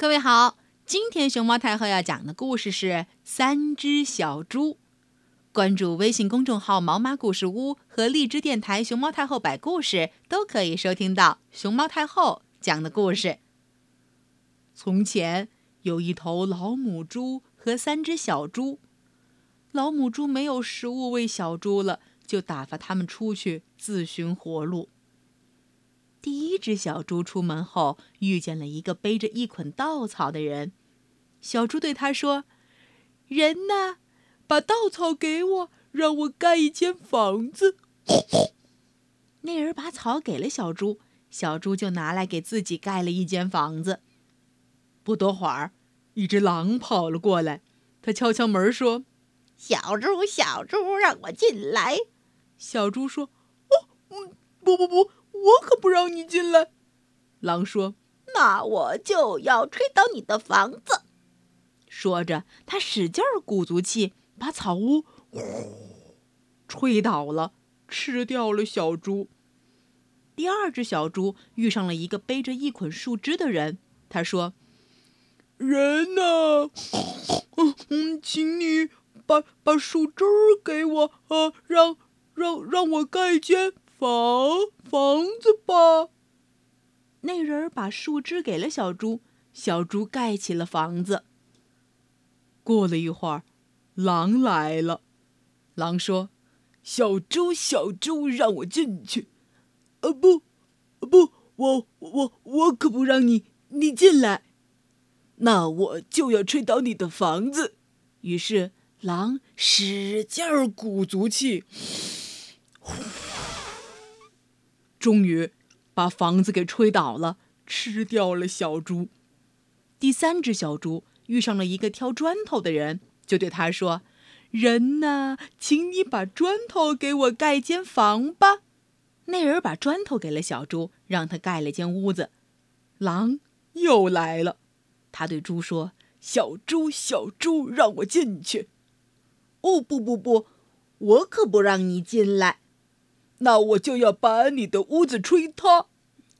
各位好，今天熊猫太后要讲的故事是《三只小猪》。关注微信公众号“毛妈故事屋”和荔枝电台“熊猫太后摆故事”，都可以收听到熊猫太后讲的故事。从前有一头老母猪和三只小猪，老母猪没有食物喂小猪了，就打发它们出去自寻活路。第一只小猪出门后，遇见了一个背着一捆稻草的人。小猪对他说：“人呢？把稻草给我，让我盖一间房子。”那人把草给了小猪，小猪就拿来给自己盖了一间房子。不多会儿，一只狼跑了过来，他敲敲门说：“小猪，小猪，让我进来。”小猪说：“哦，嗯，不不不。”我可不让你进来，狼说：“那我就要吹倒你的房子。”说着，他使劲鼓足气，把草屋呼吹倒了，吃掉了小猪。第二只小猪遇上了一个背着一捆树枝的人，他说：“人呢？嗯，请你把把树枝给我啊，让让让我盖间。”房房子吧。那人把树枝给了小猪，小猪盖起了房子。过了一会儿，狼来了。狼说：“小猪，小猪，让我进去。”“呃，不，不，我我我可不让你你进来。”“那我就要吹倒你的房子。”于是狼使劲儿鼓足气。终于，把房子给吹倒了，吃掉了小猪。第三只小猪遇上了一个挑砖头的人，就对他说：“人呢，请你把砖头给我盖间房吧。”那人把砖头给了小猪，让他盖了间屋子。狼又来了，他对猪说：“小猪，小猪，让我进去。”“哦，不不不，我可不让你进来。”那我就要把你的屋子吹塌。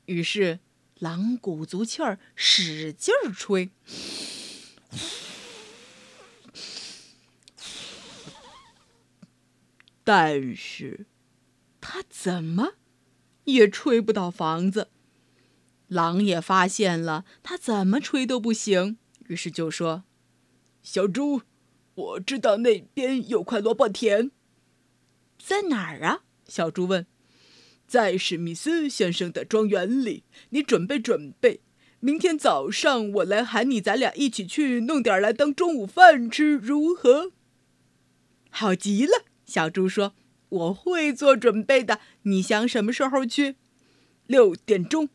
于是，狼鼓足气儿，使劲儿吹。但是，他怎么也吹不倒房子。狼也发现了，他怎么吹都不行。于是就说：“小猪，我知道那边有块萝卜田，在哪儿啊？”小猪问：“在史密斯先生的庄园里，你准备准备，明天早上我来喊你，咱俩一起去弄点来当中午饭吃，如何？”好极了，小猪说：“我会做准备的。你想什么时候去？六点钟。”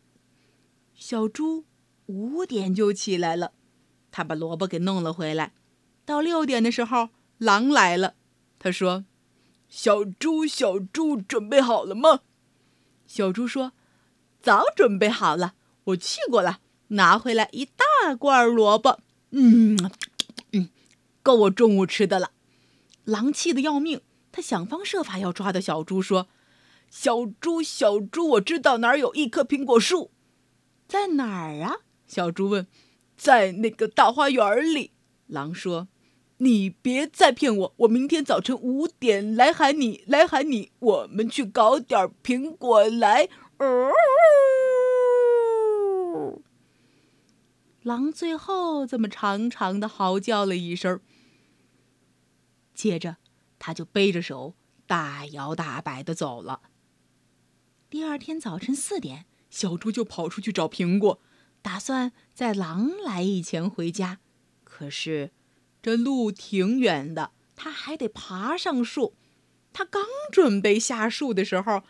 小猪五点就起来了，他把萝卜给弄了回来。到六点的时候，狼来了，他说。小猪，小猪，准备好了吗？小猪说：“早准备好了，我去过了，拿回来一大罐萝卜，嗯嗯，够我中午吃的了。”狼气得要命，他想方设法要抓到小猪，说：“小猪，小猪，我知道哪儿有一棵苹果树，在哪儿啊？”小猪问。“在那个大花园里。”狼说。你别再骗我！我明天早晨五点来喊你，来喊你，我们去搞点苹果来。狼最后这么长长的嚎叫了一声，接着他就背着手大摇大摆的走了。第二天早晨四点，小猪就跑出去找苹果，打算在狼来以前回家，可是。这路挺远的，他还得爬上树。他刚准备下树的时候，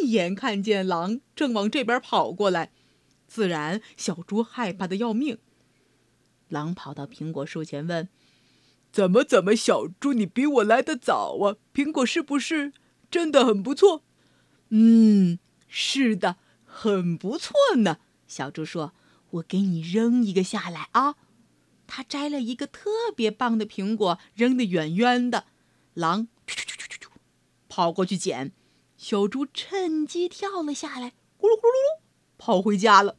一眼看见狼正往这边跑过来，自然小猪害怕的要命。狼跑到苹果树前问：“怎么怎么，小猪你比我来的早啊？苹果是不是真的很不错？”“嗯，是的，很不错呢。”小猪说：“我给你扔一个下来啊。”他摘了一个特别棒的苹果，扔得远远的。狼跑过去捡，小猪趁机跳了下来，咕噜咕噜噜，跑回家了。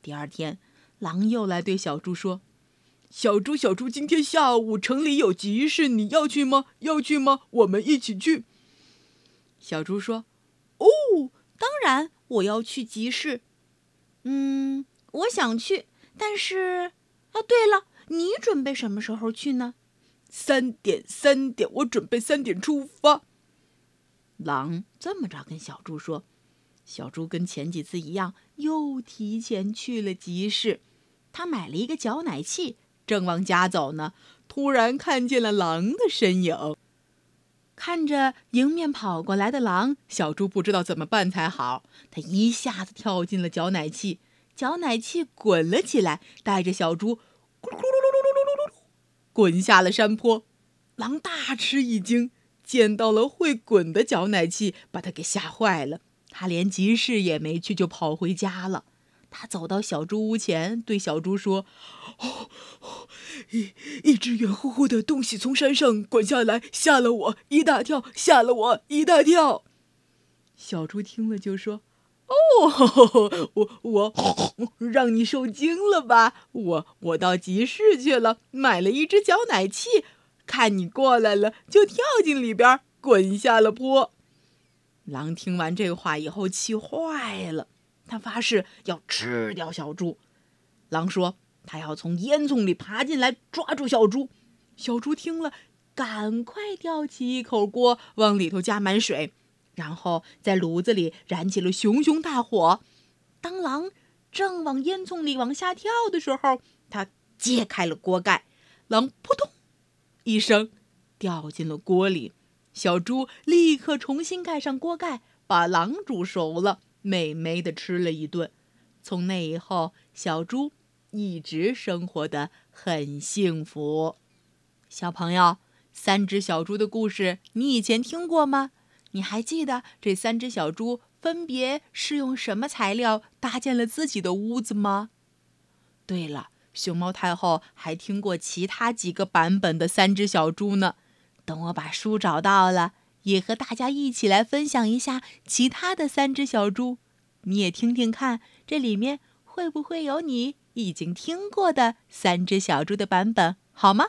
第二天，狼又来对小猪说：“小猪，小猪，今天下午城里有集市，你要去吗？要去吗？我们一起去。”小猪说：“哦，当然，我要去集市。嗯，我想去，但是……啊，对了，你准备什么时候去呢？”三点，三点，我准备三点出发。狼这么着跟小猪说，小猪跟前几次一样，又提前去了集市。他买了一个搅奶器，正往家走呢，突然看见了狼的身影。看着迎面跑过来的狼，小猪不知道怎么办才好。他一下子跳进了搅奶器，搅奶器滚了起来，带着小猪咕噜噜噜噜噜噜噜噜。滚下了山坡，狼大吃一惊，见到了会滚的搅奶器，把他给吓坏了。他连集市也没去，就跑回家了。他走到小猪屋前，对小猪说：“哦，一一只圆乎乎的东西从山上滚下来，吓了我一大跳，吓了我一大跳。”小猪听了就说。哦，我我让你受惊了吧？我我到集市去了，买了一只搅奶器，看你过来了，就跳进里边，滚下了坡。狼听完这话以后气坏了，他发誓要吃掉小猪。狼说他要从烟囱里爬进来抓住小猪。小猪听了，赶快吊起一口锅，往里头加满水。然后在炉子里燃起了熊熊大火。当狼正往烟囱里往下跳的时候，他揭开了锅盖，狼扑通一声掉进了锅里。小猪立刻重新盖上锅盖，把狼煮熟了，美美的吃了一顿。从那以后，小猪一直生活的很幸福。小朋友，三只小猪的故事，你以前听过吗？你还记得这三只小猪分别是用什么材料搭建了自己的屋子吗？对了，熊猫太后还听过其他几个版本的三只小猪呢。等我把书找到了，也和大家一起来分享一下其他的三只小猪。你也听听看，这里面会不会有你已经听过的三只小猪的版本，好吗？